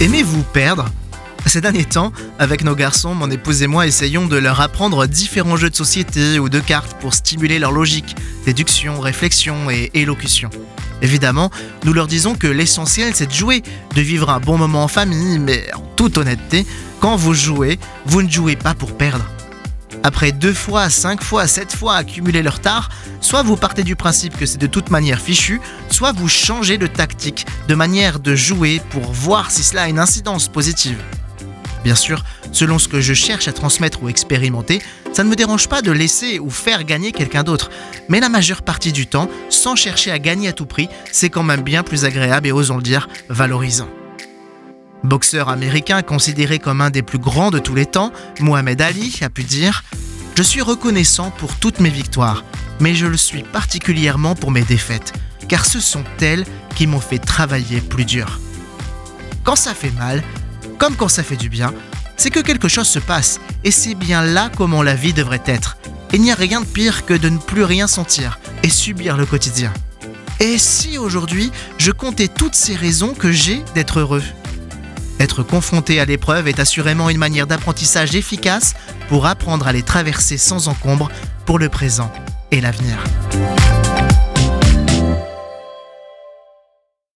Aimez-vous perdre? Ces derniers temps, avec nos garçons, mon épouse et moi essayons de leur apprendre différents jeux de société ou de cartes pour stimuler leur logique, déduction, réflexion et élocution. Évidemment, nous leur disons que l'essentiel c'est de jouer, de vivre un bon moment en famille, mais en toute honnêteté, quand vous jouez, vous ne jouez pas pour perdre. Après deux fois, cinq fois, sept fois accumuler leur tard, soit vous partez du principe que c'est de toute manière fichu, soit vous changez de tactique, de manière de jouer pour voir si cela a une incidence positive. Bien sûr, selon ce que je cherche à transmettre ou expérimenter, ça ne me dérange pas de laisser ou faire gagner quelqu'un d'autre. Mais la majeure partie du temps, sans chercher à gagner à tout prix, c'est quand même bien plus agréable et osons le dire, valorisant. Boxeur américain considéré comme un des plus grands de tous les temps, Mohamed Ali a pu dire Je suis reconnaissant pour toutes mes victoires, mais je le suis particulièrement pour mes défaites, car ce sont elles qui m'ont fait travailler plus dur. Quand ça fait mal, comme quand ça fait du bien, c'est que quelque chose se passe, et c'est bien là comment la vie devrait être. Il n'y a rien de pire que de ne plus rien sentir et subir le quotidien. Et si aujourd'hui je comptais toutes ces raisons que j'ai d'être heureux? Être confronté à l'épreuve est assurément une manière d'apprentissage efficace pour apprendre à les traverser sans encombre pour le présent et l'avenir.